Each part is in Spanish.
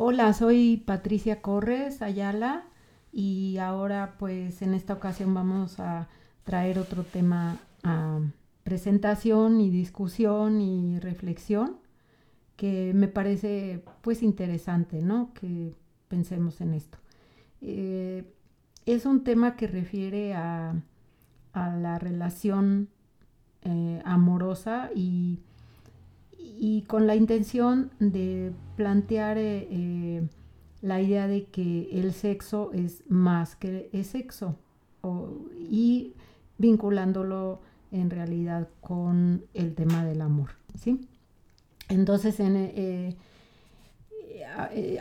Hola, soy Patricia Corres Ayala y ahora pues en esta ocasión vamos a traer otro tema a presentación y discusión y reflexión que me parece pues interesante, ¿no? Que pensemos en esto. Eh, es un tema que refiere a, la relación eh, amorosa y y con la intención de plantear eh, eh, la idea de que el sexo es más que el sexo y vinculándolo en realidad con el tema del amor, ¿sí? Entonces, en, eh,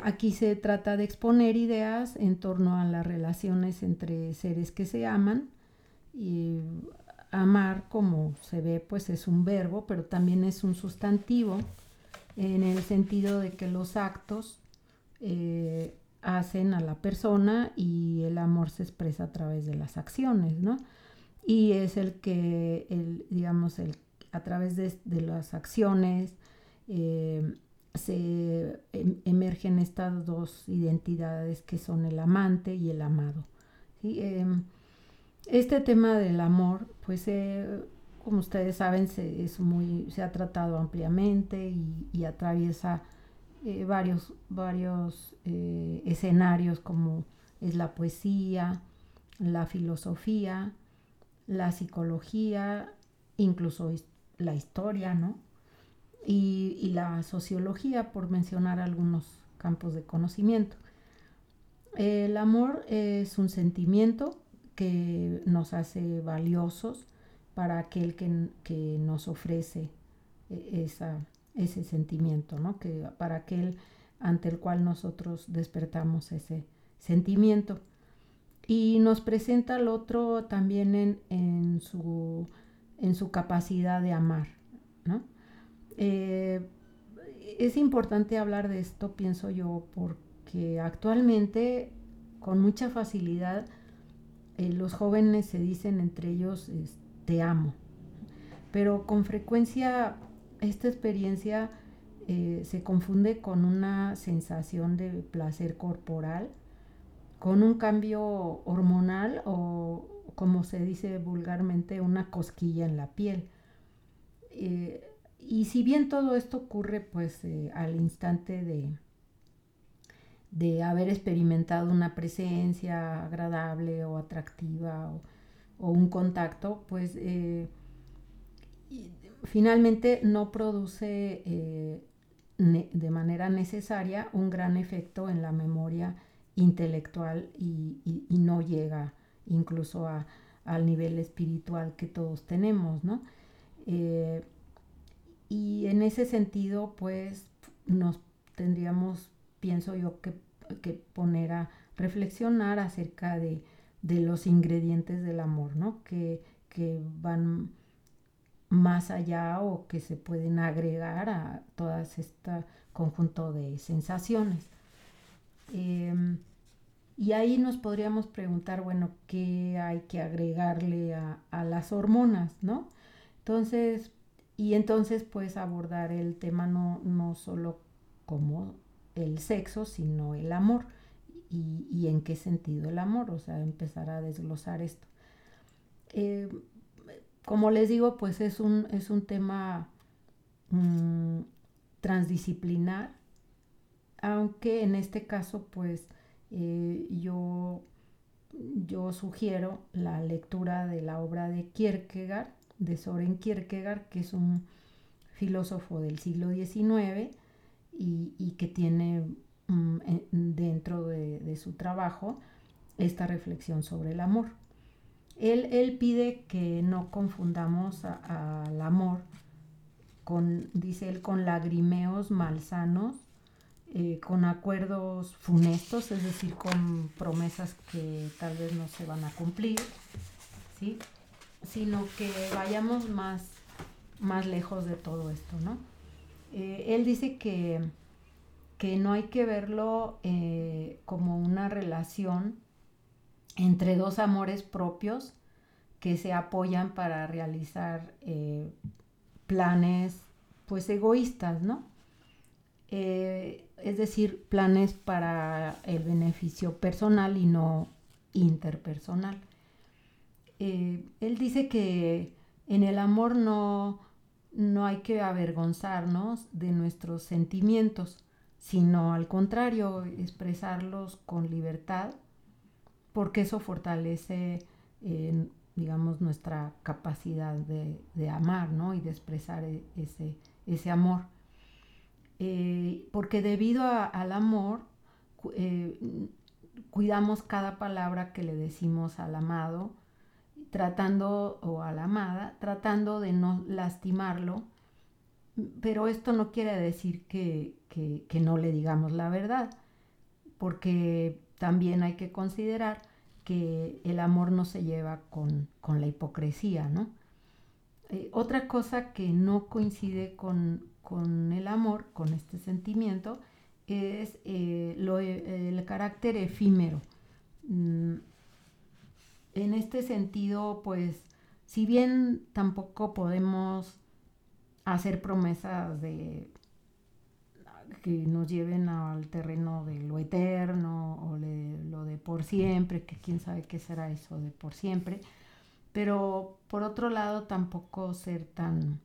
aquí se trata de exponer ideas en torno a las relaciones entre seres que se aman y amar, como se ve, pues es un verbo, pero también es un sustantivo en el sentido de que los actos eh, hacen a la persona y el amor se expresa a través de las acciones, ¿no? Y es el que, el, digamos, el, a través de, las acciones eh, se em, emergen estas dos identidades que son el amante y el amado. ¿sí? Em, este tema del amor, pues eh, como ustedes saben, se, es muy, se ha tratado ampliamente y, atraviesa eh, varios, varios eh, escenarios como es la poesía, la filosofía, la psicología, incluso la historia, ¿no? Y, y, la sociología, por mencionar algunos campos de conocimiento. El amor es un sentimiento que nos hace valiosos para aquel que, nos ofrece e, esa, ese sentimiento, ¿no? que, para aquel ante el cual nosotros despertamos ese sentimiento. Y nos presenta al otro también en, en, su, en su, capacidad de amar. ¿no? Eh, es importante hablar de esto, pienso yo, porque actualmente con mucha facilidad eh, los jóvenes se dicen entre ellos te amo, pero con frecuencia esta experiencia eh, se confunde con una sensación de placer corporal, con un cambio hormonal o como se dice vulgarmente una cosquilla en la piel. Eh, y si bien todo esto ocurre pues al instante de, de haber experimentado una presencia agradable o atractiva o, un contacto, pues eh, finalmente no produce eh, de manera necesaria un gran efecto en la memoria intelectual y, no llega incluso al nivel espiritual que todos tenemos, ¿no? Eh, y en ese sentido, pues nos tendríamos pienso yo que, poner a reflexionar acerca de, los ingredientes del amor, ¿no? Que, van más allá o que se pueden agregar a todo este conjunto de sensaciones. Em, y ahí nos podríamos preguntar, bueno, ¿qué hay que agregarle a, las hormonas, no? Entonces, y entonces pues abordar el tema no, no solo como el sexo, sino el amor. Y, en qué sentido el amor, o sea, empezar a desglosar esto. Eh, como les digo, pues es un, es un tema mm, transdisciplinar, aunque en este caso, pues eh, yo, yo sugiero la lectura de la obra de Kierkegaard, de Soren Kierkegaard, que es un filósofo del siglo XIX, y, que tiene mm, dentro de, su trabajo esta reflexión sobre el amor. Él, pide que no confundamos al amor con, dice él, con lagrimeos malsanos, eh, con acuerdos funestos, es decir, con promesas que tal vez no se van a cumplir, ¿sí? sino que vayamos más, más lejos de todo esto, ¿no? Eh, él dice que, que, no hay que verlo eh, como una relación entre dos amores propios que se apoyan para realizar eh, planes pues egoístas, ¿no? es decir, planes para el beneficio personal y no interpersonal. Él dice que en el amor no, no hay que avergonzarnos de nuestros sentimientos, sino al contrario, expresarlos con libertad, porque eso fortalece, eh, digamos, nuestra capacidad de, amar, ¿no? Y de expresar e, ese, ese amor. Eh, porque debido al amor, eh, cuidamos cada palabra que le decimos al amado, tratando, o a la amada, tratando de no lastimarlo, pero esto no quiere decir que, no le digamos la verdad, porque también hay que considerar que el amor no se lleva con, la hipocresía, ¿no? Eh, otra cosa que no coincide con, el amor, con este sentimiento, es eh, el carácter efímero. Mm, en este sentido, pues, si bien tampoco podemos hacer promesas de que nos lleven al terreno de lo eterno o de lo de por siempre, que quién sabe qué será eso de por siempre, pero por otro lado tampoco ser tan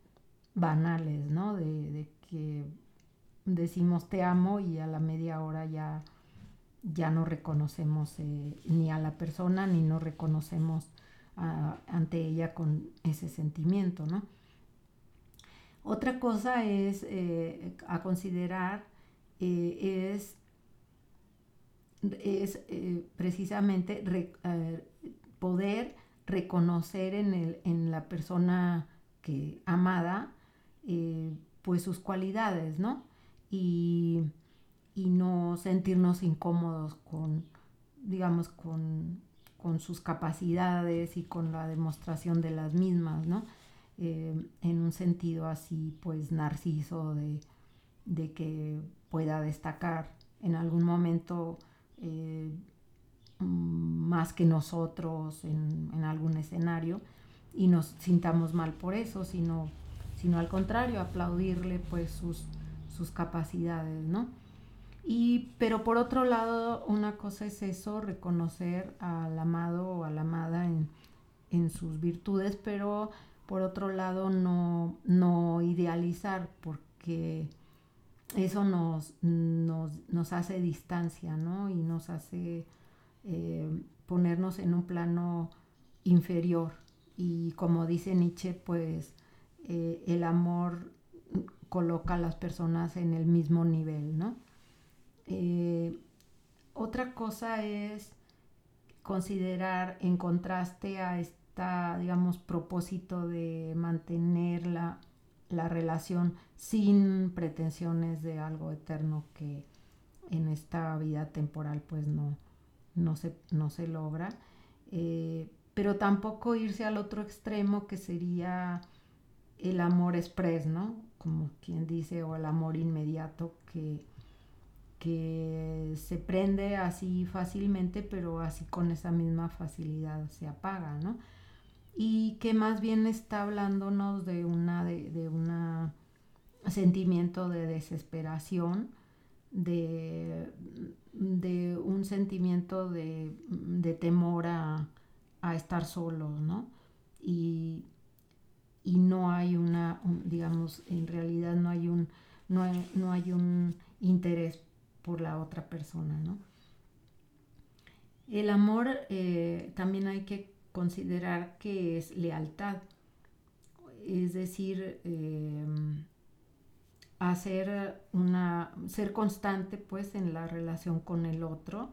banales, ¿no? De, que decimos te amo y a la media hora ya, ya no reconocemos eh, ni a la persona ni nos reconocemos ah, ante ella con ese sentimiento, ¿no? Otra cosa es eh, a considerar eh, es, es precisamente poder reconocer en, el, en, la persona que amada pues sus cualidades, ¿no? Y, y, no sentirnos incómodos con, digamos, con, con sus capacidades y con la demostración de las mismas, ¿no? Eh, en un sentido así pues narciso de, que pueda destacar en algún momento eh, más que nosotros en, algún escenario y nos sintamos mal por eso, sino, sino al contrario, aplaudirle pues sus, sus capacidades, ¿no? Y, pero por otro lado, una cosa es eso, reconocer al amado o a la amada en, sus virtudes, pero por otro lado no, no idealizar porque eso nos, nos, hace distancia, ¿no? Y nos hace eh, ponernos en un plano inferior. Y como dice Nietzsche, pues eh, el amor coloca a las personas en el mismo nivel, ¿no? Eh, otra cosa es considerar en contraste a este digamos, propósito de mantener la, relación sin pretensiones de algo eterno que en esta vida temporal pues no, no, se, no se logra. Eh, pero tampoco irse al otro extremo que sería el amor express, ¿no? Como quien dice, o el amor inmediato que, que se prende así fácilmente, pero así con esa misma facilidad se apaga, ¿no? y que más bien está hablándonos de una de, un sentimiento de desesperación, de, un sentimiento de, temor a, estar solos, ¿no? Y, no hay una, digamos, en realidad no hay un, no hay, un interés por la otra persona, ¿no? El amor eh, también hay que considerar que es lealtad, es decir, em, hacer una, ser constante pues en la relación con el otro,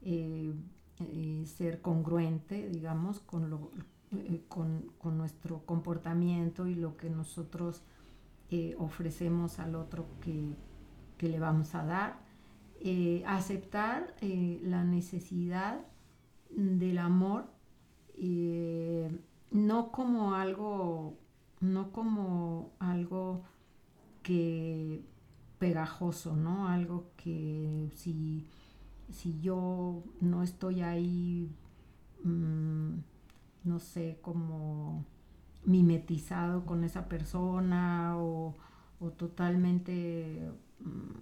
eh, eh, ser congruente, digamos, con, lo, eh, con, nuestro comportamiento y lo que nosotros ofrecemos al otro que, que, le vamos a dar, aceptar la necesidad del amor eh, no como algo, no como algo que pegajoso, ¿no? Algo que si, si yo no estoy ahí, mm, no sé, como mimetizado con esa persona o, totalmente mm,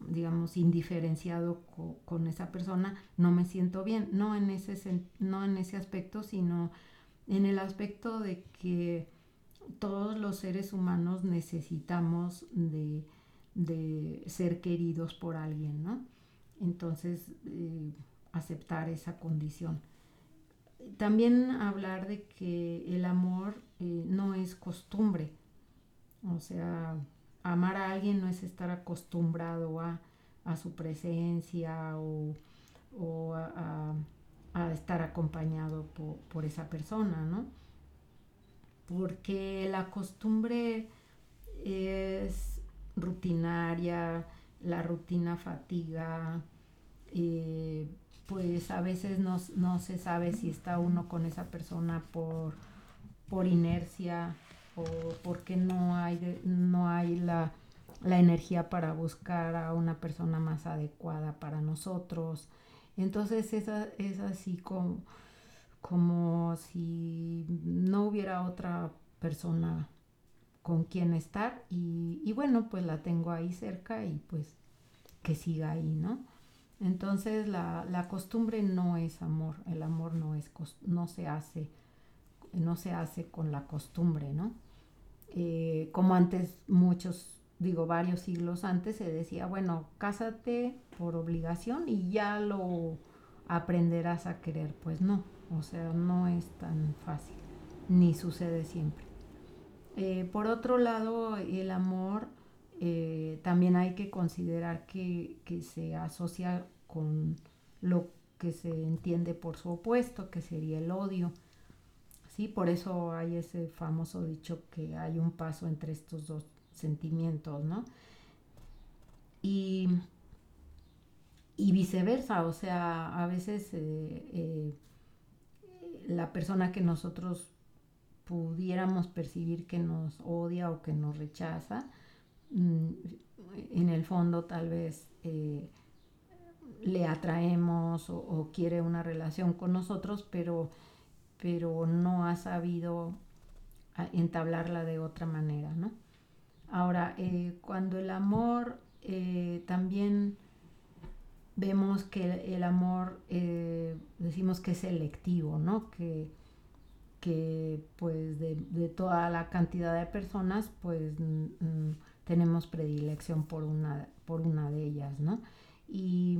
digamos, indiferenciado con esa persona, no me siento bien. No en, ese, no en ese aspecto, sino en el aspecto de que todos los seres humanos necesitamos de, ser queridos por alguien, ¿no? Entonces, eh, aceptar esa condición. También hablar de que el amor eh, no es costumbre, o sea, amar a alguien no es estar acostumbrado a, su presencia o, a, estar acompañado por, esa persona, ¿no? Porque la costumbre es rutinaria, la rutina fatiga, pues a veces no, se sabe si está uno con esa persona por, por inercia o porque no hay, no hay la, energía para buscar a una persona más adecuada para nosotros. Entonces es, es así como, como si no hubiera otra persona con quien estar y, y, bueno, pues la tengo ahí cerca y pues que siga ahí, ¿no? Entonces la, la costumbre no es amor, el amor no, es, no se hace no se hace con la costumbre, ¿no? Eh, como antes muchos, digo varios siglos antes, se decía, bueno, cásate por obligación y ya lo aprenderás a querer. Pues no, o sea, no es tan fácil, ni sucede siempre. Eh, por otro lado, el amor eh, también hay que considerar que, que se asocia con lo que se entiende por su opuesto, que sería el odio. ¿Sí? Por eso hay ese famoso dicho que hay un paso entre estos dos sentimientos, ¿no? Y, viceversa, o sea, a veces eh, eh, la persona que nosotros pudiéramos percibir que nos odia o que nos rechaza, mm, en el fondo tal vez eh, le atraemos o, quiere una relación con nosotros, pero pero no ha sabido ah, entablarla de otra manera, ¿no? Ahora, eh, cuando el amor eh, también vemos que el, amor, eh, decimos que es selectivo, ¿no? Que, que pues de, toda la cantidad de personas, pues tenemos predilección por una, por una de ellas, ¿no? Y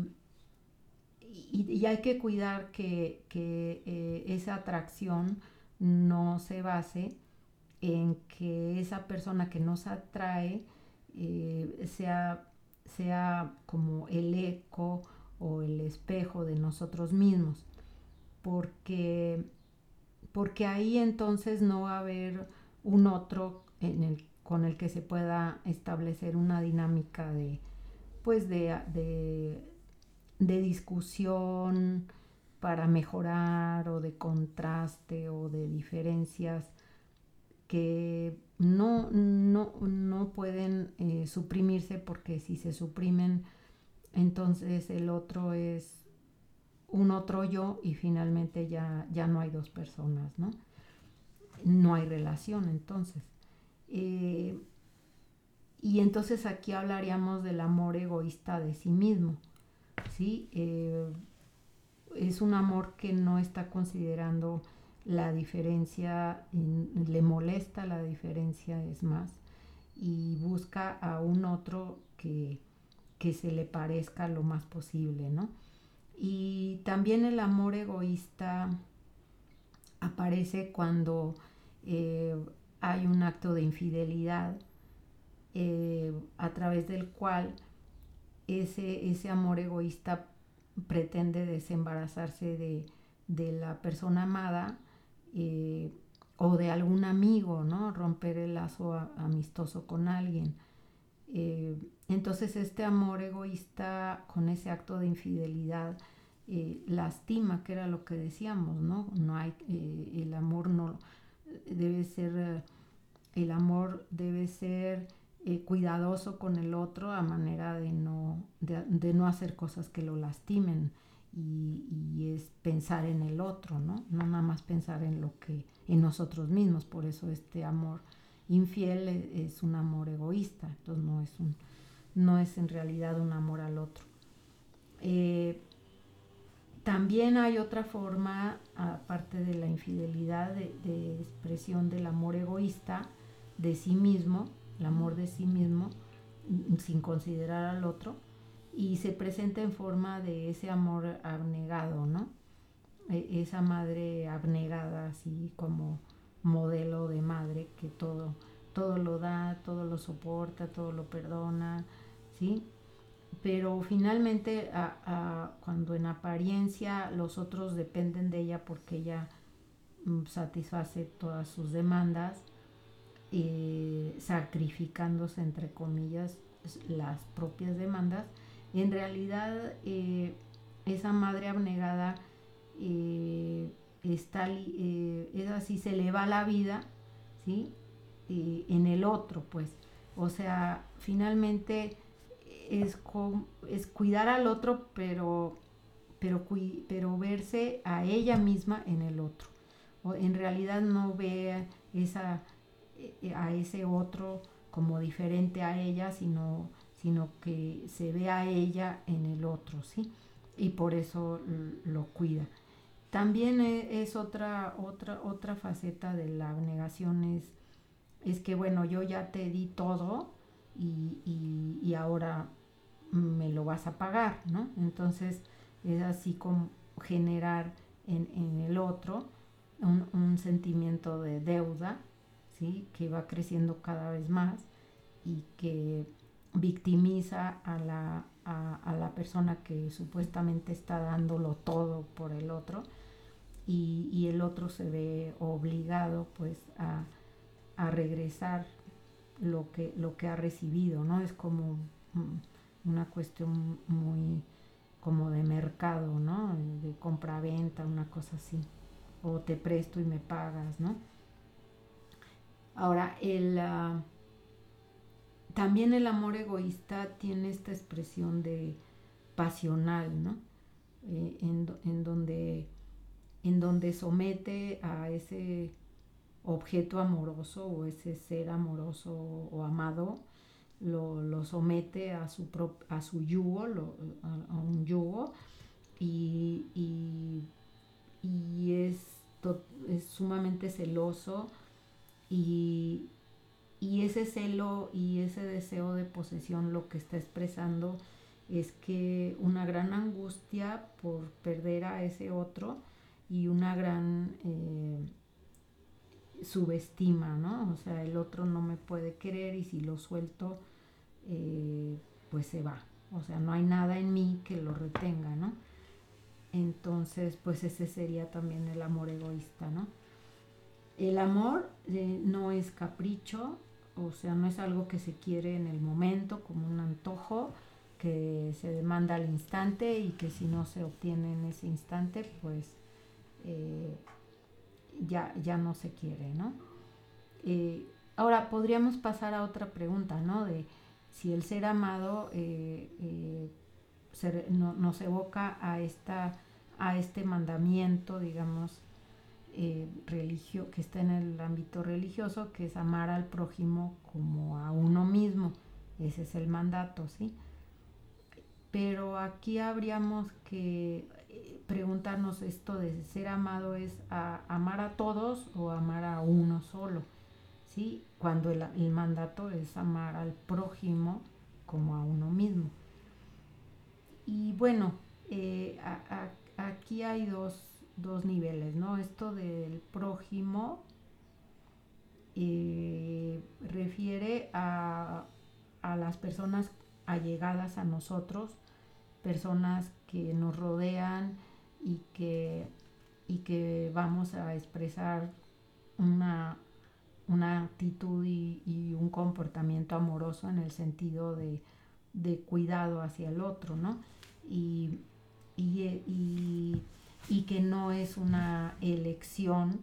y, hay que cuidar que, eh, esa atracción no se base en que esa persona que nos atrae eh, sea, sea como el eco o el espejo de nosotros mismos, porque, porque ahí entonces no va a haber un otro con el que se pueda establecer una dinámica de, pues de de discusión para mejorar o de contraste o de diferencias que no, no, pueden eh, suprimirse porque si se suprimen entonces el otro es un otro yo y finalmente ya, ya no hay dos personas, ¿no? No hay relación entonces. Eh, y entonces aquí hablaríamos del amor egoísta de sí mismo ¿sí? Eh, es un amor que no está considerando la diferencia, le molesta la diferencia, es más, y busca a un otro que, se le parezca lo más posible, ¿no? Y también el amor egoísta aparece cuando eh, hay un acto de infidelidad eh, a través del cual ese, amor egoísta pretende desembarazarse de, la persona amada eh, o de algún amigo, ¿no? Romper el lazo amistoso con alguien. Eh, entonces este amor egoísta con ese acto de infidelidad eh, lastima, que era lo que decíamos, ¿no? No hay, el amor no debe ser, el amor debe ser eh, cuidadoso con el otro a manera de no, de, no hacer cosas que lo lastimen y, es pensar en el otro, ¿no? No nada más pensar en lo que, en nosotros mismos, por eso este amor infiel es, un amor egoísta, entonces no es un, no es en realidad un amor al otro. Eh, también hay otra forma, aparte de la infidelidad, de, expresión del amor egoísta de sí mismo, el amor de sí mismo, sin considerar al otro, y se presenta en forma de ese amor abnegado, ¿no? E, esa madre abnegada, así como modelo de madre que todo, todo lo da, todo lo soporta, todo lo perdona, ¿sí? Pero finalmente, cuando en apariencia los otros dependen de ella porque ella mm, satisface todas sus demandas, eh, sacrificándose, entre comillas, las propias demandas, en realidad eh, esa madre abnegada eh, está, eh, es así, se le va la vida, ¿sí? en el otro, pues. O sea, finalmente es, es cuidar al otro, pero, pero, pero verse a ella misma en el otro. O en realidad no ve esa, a ese otro como diferente a ella, sino, sino que se ve a ella en el otro, ¿sí? Y por eso lo cuida. También e, es otra, otra, otra faceta de la abnegación es, es que bueno, yo ya te di todo y, ahora me lo vas a pagar, ¿no? Entonces es así como generar en, el otro un, sentimiento de deuda, ¿sí? Que va creciendo cada vez más y que victimiza a la, a la persona que supuestamente está dándolo todo por el otro y, el otro se ve obligado pues a, regresar lo que, lo que ha recibido, ¿no? Es como una cuestión muy como de mercado, ¿no? De compra-venta, una cosa así. O te presto y me pagas, ¿no? Ahora, el, ah, también el amor egoísta tiene esta expresión de pasional, ¿no? Eh, en, donde en donde somete a ese objeto amoroso o ese ser amoroso o amado, lo, somete a su, a su yugo, a, un yugo, y, es, es, sumamente celoso y, y ese celo y ese deseo de posesión lo que está expresando es que una gran angustia por perder a ese otro, y una gran eh, subestima, ¿no? O sea, el otro no me puede querer y si lo suelto, eh, pues se va. O sea, no hay nada en mí que lo retenga, ¿no? Entonces, pues ese sería también el amor egoísta, ¿no? El amor eh, no es capricho, o sea, no es algo que se quiere en el momento como un antojo que se demanda al instante y que si no se obtiene en ese instante, pues eh, ya, ya no se quiere, ¿no? Eh, ahora podríamos pasar a otra pregunta, ¿no? De si el ser amado eh, nos evoca a, esta, a este mandamiento, digamos, religio, que está en el ámbito religioso, que es amar al prójimo como a uno mismo. Ese es el mandato, ¿sí? Pero aquí habríamos que preguntarnos esto de ser amado es amar a todos o amar a uno solo, ¿sí? Cuando el, mandato es amar al prójimo como a uno mismo. Y bueno, eh, aquí hay dos, niveles, ¿no? Esto del prójimo eh, refiere a, a las personas allegadas a nosotros, personas que nos rodean y que, y que vamos a expresar una, una actitud y, un comportamiento amoroso en el sentido de, cuidado hacia el otro, ¿no? Y, y, que no es una elección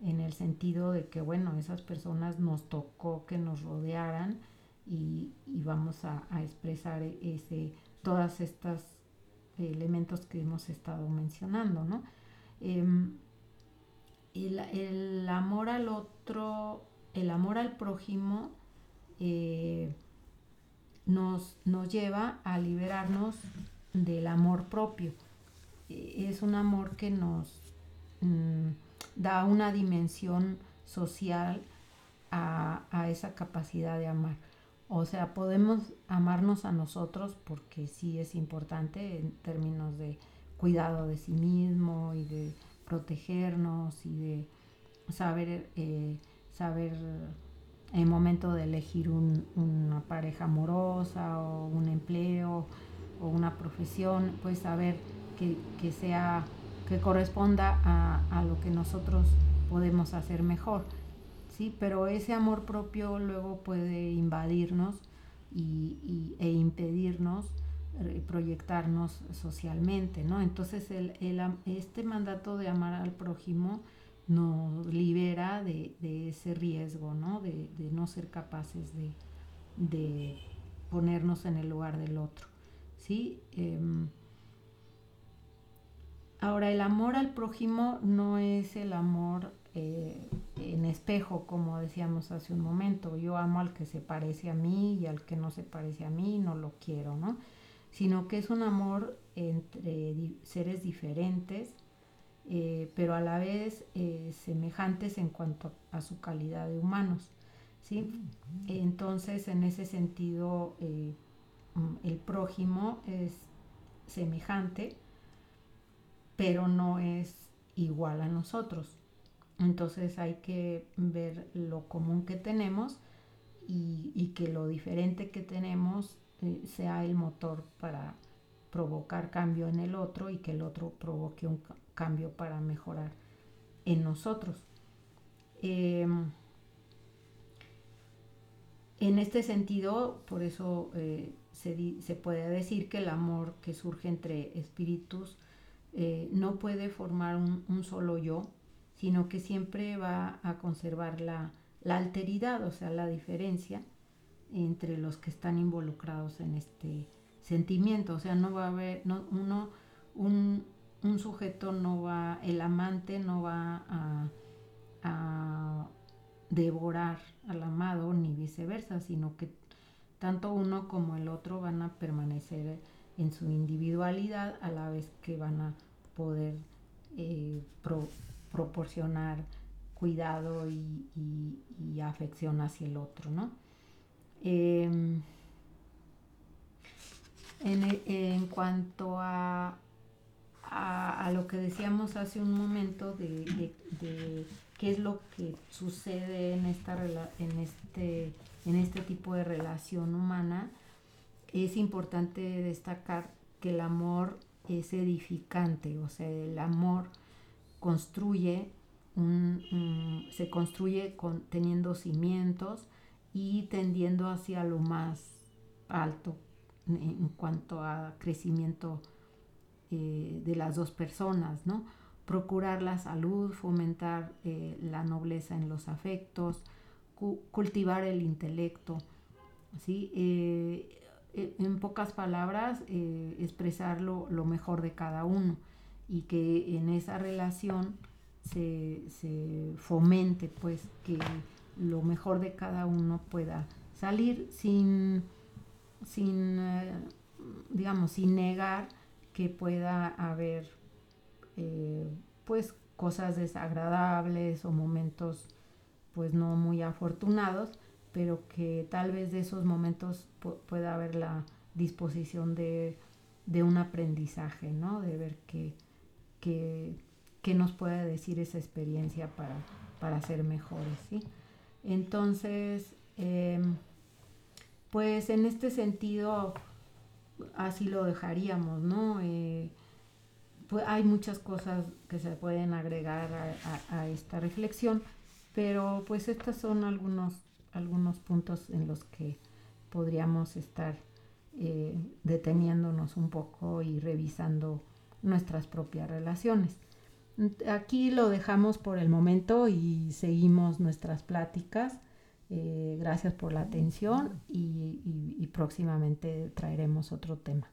en el sentido de que, bueno, esas personas nos tocó que nos rodearan y, vamos a, expresar ese, todas estas elementos que hemos estado mencionando, ¿no? Em, el, amor al otro, el amor al prójimo, eh, nos, nos lleva a liberarnos del amor propio. Es un amor que nos mm, da una dimensión social a, esa capacidad de amar. O sea, podemos amarnos a nosotros porque sí es importante en términos de cuidado de sí mismo y de protegernos y de saber, eh, saber en momento de elegir una pareja amorosa o un empleo o una profesión, pues saber que, sea, que corresponda a, lo que nosotros podemos hacer mejor. ¿sí? Pero ese amor propio luego puede invadirnos y, e impedirnos eh, proyectarnos socialmente, ¿no? Entonces el, este mandato de amar al prójimo nos libera de, ese riesgo, ¿no? De, no ser capaces de, ponernos en el lugar del otro, ¿sí? Em, ahora, el amor al prójimo no es el amor eh, en espejo, como decíamos hace un momento. Yo amo al que se parece a mí y al que no se parece a mí, no lo quiero, ¿no? Sino que es un amor entre seres diferentes eh, pero a la vez eh, semejantes en cuanto a, su calidad de humanos. ¿sí? Entonces, en ese sentido, el prójimo es semejante, pero no es igual a nosotros. Entonces hay que ver lo común que tenemos y, que lo diferente que tenemos sea el motor para provocar cambio en el otro y que el otro provoque un, cambio para mejorar en nosotros. Em, en este sentido, por eso eh, se, puede decir que el amor que surge entre espíritus eh, no puede formar un, solo yo, sino que siempre va a conservar la, alteridad, o sea, la diferencia entre los que están involucrados en este sentimiento. O sea, no va a haber uno, un, un sujeto no va, el amante no va a, devorar al amado ni viceversa, sino que tanto uno como el otro van a permanecer en su individualidad a la vez que van a poder eh, proporcionar cuidado y, afección hacia el otro, ¿no? Em, en, cuanto a a, lo que decíamos hace un momento de, qué es lo que sucede en, esta, en, este, en este tipo de relación humana, es importante destacar que el amor es edificante, o sea, el amor construye, se construye con, teniendo cimientos y tendiendo hacia lo más alto en cuanto a crecimiento eh, de las dos personas, ¿no? Procurar la salud, fomentar eh, la nobleza en los afectos, cultivar el intelecto, ¿sí? Eh, en pocas palabras, expresar lo, mejor de cada uno y que en esa relación se, fomente, pues, que lo mejor de cada uno pueda salir sin, sin digamos, sin negar que pueda haber eh, pues cosas desagradables o momentos pues no muy afortunados, pero que tal vez de esos momentos pueda haber la disposición de, un aprendizaje, ¿no? De ver qué, nos puede decir esa experiencia para, ser mejores, ¿sí? Entonces, em, pues en este sentido, así lo dejaríamos, ¿no? Eh, pues hay muchas cosas que se pueden agregar a, esta reflexión, pero pues estos son algunos, algunos puntos en los que podríamos estar eh, deteniéndonos un poco y revisando nuestras propias relaciones. Aquí lo dejamos por el momento y seguimos nuestras pláticas. Eh, gracias por la atención y próximamente traeremos otro tema.